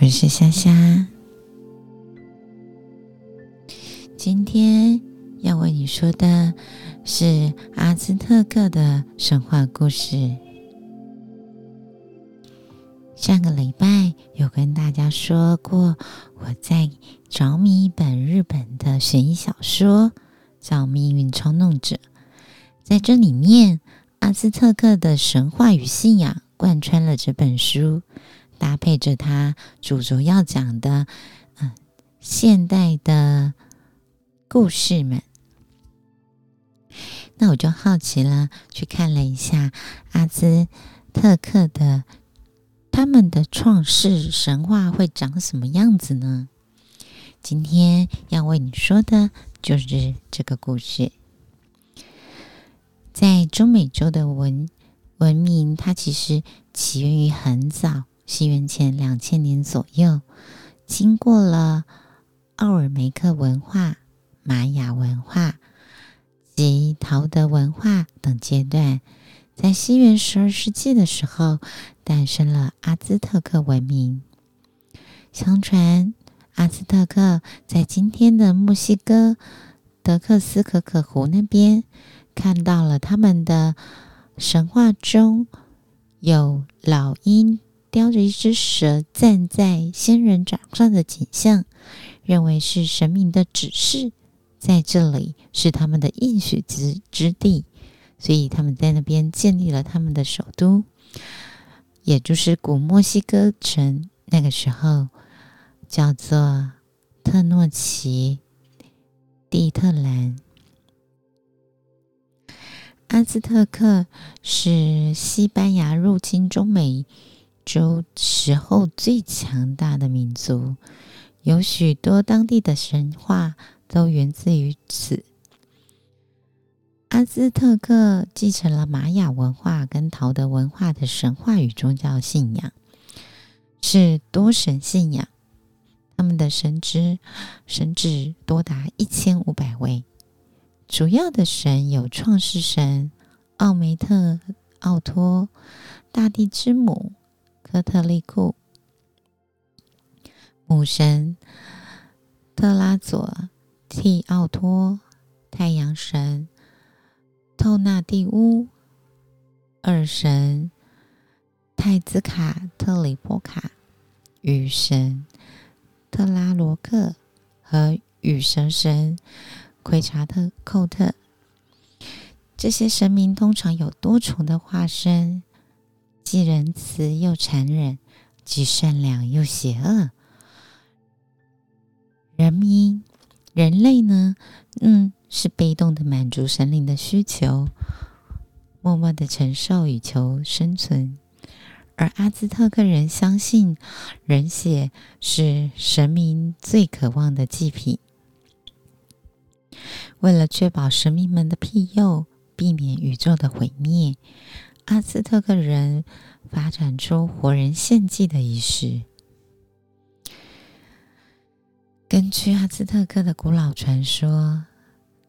我是夏夏。今天要为你说的是阿兹特克的神话故事。上个礼拜有跟大家说过，我在着迷一本日本的悬疑小说，叫《命运操弄者》。在这里面，阿兹特克的神话与信仰贯穿了这本书，搭配着他主轴要讲的，嗯，现代的。故事们，那我就好奇了，去看了一下阿兹特克的他们的创世神话会长什么样子呢？今天要为你说的就是这个故事。在中美洲的文文明，它其实起源于很早，西元前两千年左右，经过了奥尔梅克文化。玛雅文化及陶德文化等阶段，在西元十二世纪的时候，诞生了阿兹特克文明。相传，阿兹特克在今天的墨西哥德克斯可可湖那边，看到了他们的神话中有老鹰叼着一只蛇站在仙人掌上的景象，认为是神明的指示。在这里是他们的应许之之地，所以他们在那边建立了他们的首都，也就是古墨西哥城。那个时候叫做特诺奇蒂特兰。阿兹特克是西班牙入侵中美洲时候最强大的民族，有许多当地的神话。都源自于此。阿兹特克继承了玛雅文化跟陶德文化的神话与宗教信仰，是多神信仰。他们的神之神旨多达一千五百位，主要的神有创世神奥梅特奥托、大地之母科特利库、母神特拉佐。替奥托、太阳神透纳蒂乌、二神泰兹卡特里波卡、雨神特拉罗克和雨神神奎查特寇特，这些神明通常有多重的化身，既仁慈又残忍，既善良又邪恶。人民。人类呢，嗯，是被动的满足神灵的需求，默默的承受以求生存。而阿兹特克人相信，人血是神明最渴望的祭品。为了确保神明们的庇佑，避免宇宙的毁灭，阿兹特克人发展出活人献祭的仪式。根据阿兹特克的古老传说，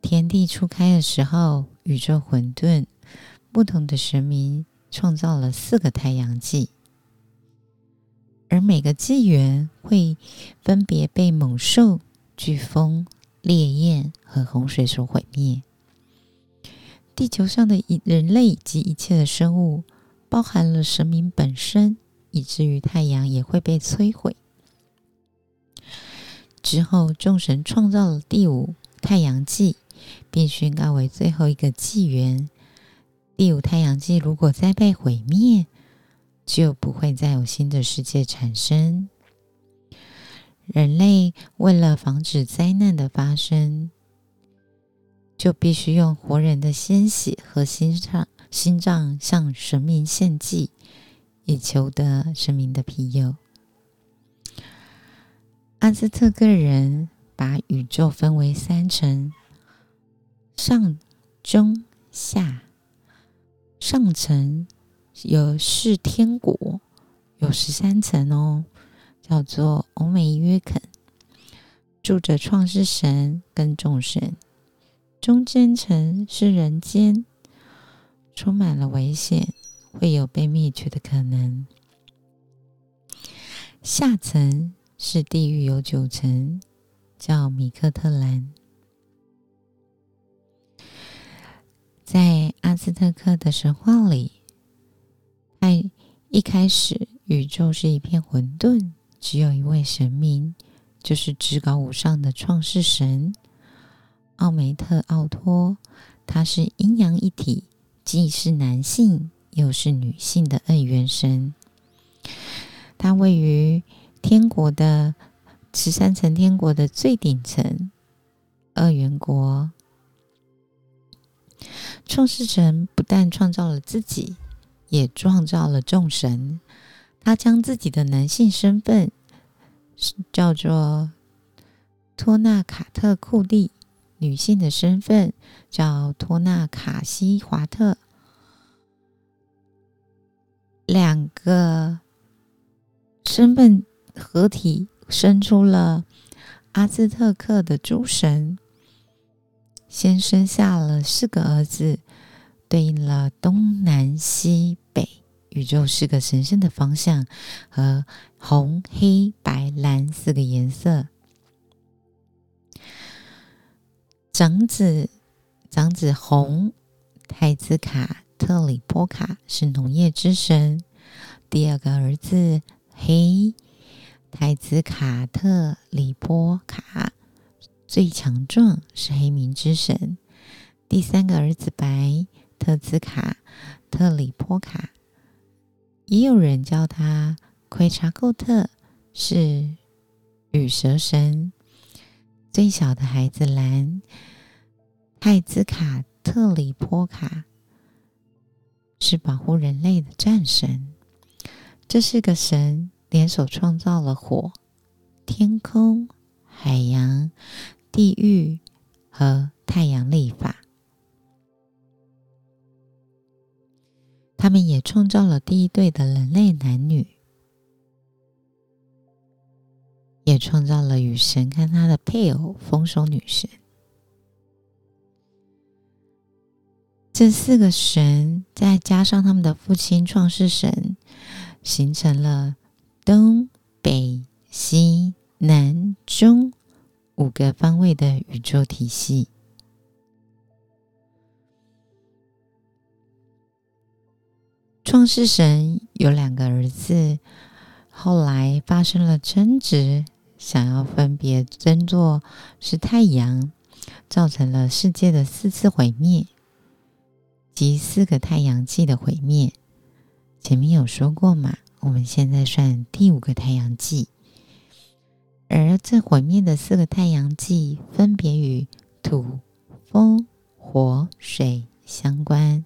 天地初开的时候，宇宙混沌，不同的神明创造了四个太阳纪，而每个纪元会分别被猛兽、飓风、烈焰和洪水所毁灭。地球上的人类及一切的生物，包含了神明本身，以至于太阳也会被摧毁。之后，众神创造了第五太阳纪，并宣告为最后一个纪元。第五太阳纪如果再被毁灭，就不会再有新的世界产生。人类为了防止灾难的发生，就必须用活人的鲜血和心脏心脏向神明献祭，以求得神明的庇佑。阿兹特克人把宇宙分为三层：上、中、下。上层有是天国，有十三层哦，叫做欧美约肯，住着创世神跟众神。中间层是人间，充满了危险，会有被灭绝的可能。下层是地狱有九层，叫米克特兰。在阿兹特克的神话里，在一开始，宇宙是一片混沌，只有一位神明，就是至高无上的创世神奥梅特奥托。他是阴阳一体，既是男性又是女性的二元神。他位于天国的十三层天国的最顶层，二元国。创世神不但创造了自己，也创造了众神。他将自己的男性身份叫做托纳卡特库利，女性的身份叫托纳卡西华特。两个身份合体，生出了阿兹特克的诸神。先生下了四个儿子，对应了东南西北宇宙四个神圣的方向和红、黑、白、蓝四个颜色。长子长子红太子卡特里波卡是农业之神，第二个儿子黑太子卡特里波卡。最强壮是黑冥之神，第三个儿子白特兹卡特里波卡，也有人叫他奎查寇特，是羽蛇神。最小的孩子蓝泰兹卡特里波卡是保护人类的战神。这是个神联手创造了火、天空、海洋。地狱和太阳历法，他们也创造了第一对的人类男女，也创造了与神跟他的配偶丰收女神。这四个神再加上他们的父亲创世神，形成了东北西南中。五个方位的宇宙体系。创世神有两个儿子，后来发生了争执，想要分别争做是太阳，造成了世界的四次毁灭，即四个太阳纪的毁灭。前面有说过嘛？我们现在算第五个太阳纪。而这毁灭的四个太阳纪分别与土、风、火、水相关。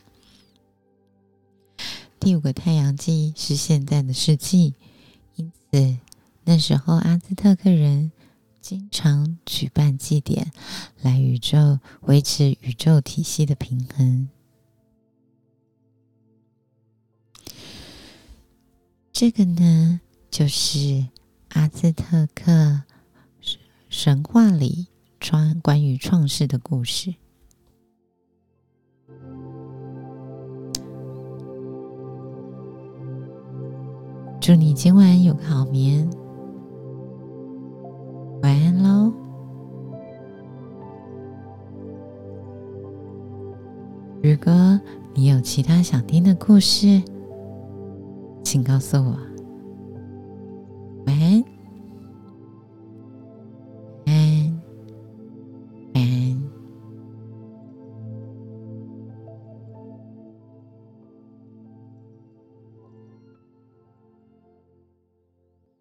第五个太阳纪是现在的世纪，因此那时候阿兹特克人经常举办祭典，来宇宙维持宇宙体系的平衡。这个呢，就是。阿兹特克神话里创关于创世的故事。祝你今晚有个好眠，果你有其他想听的故事，请告诉我。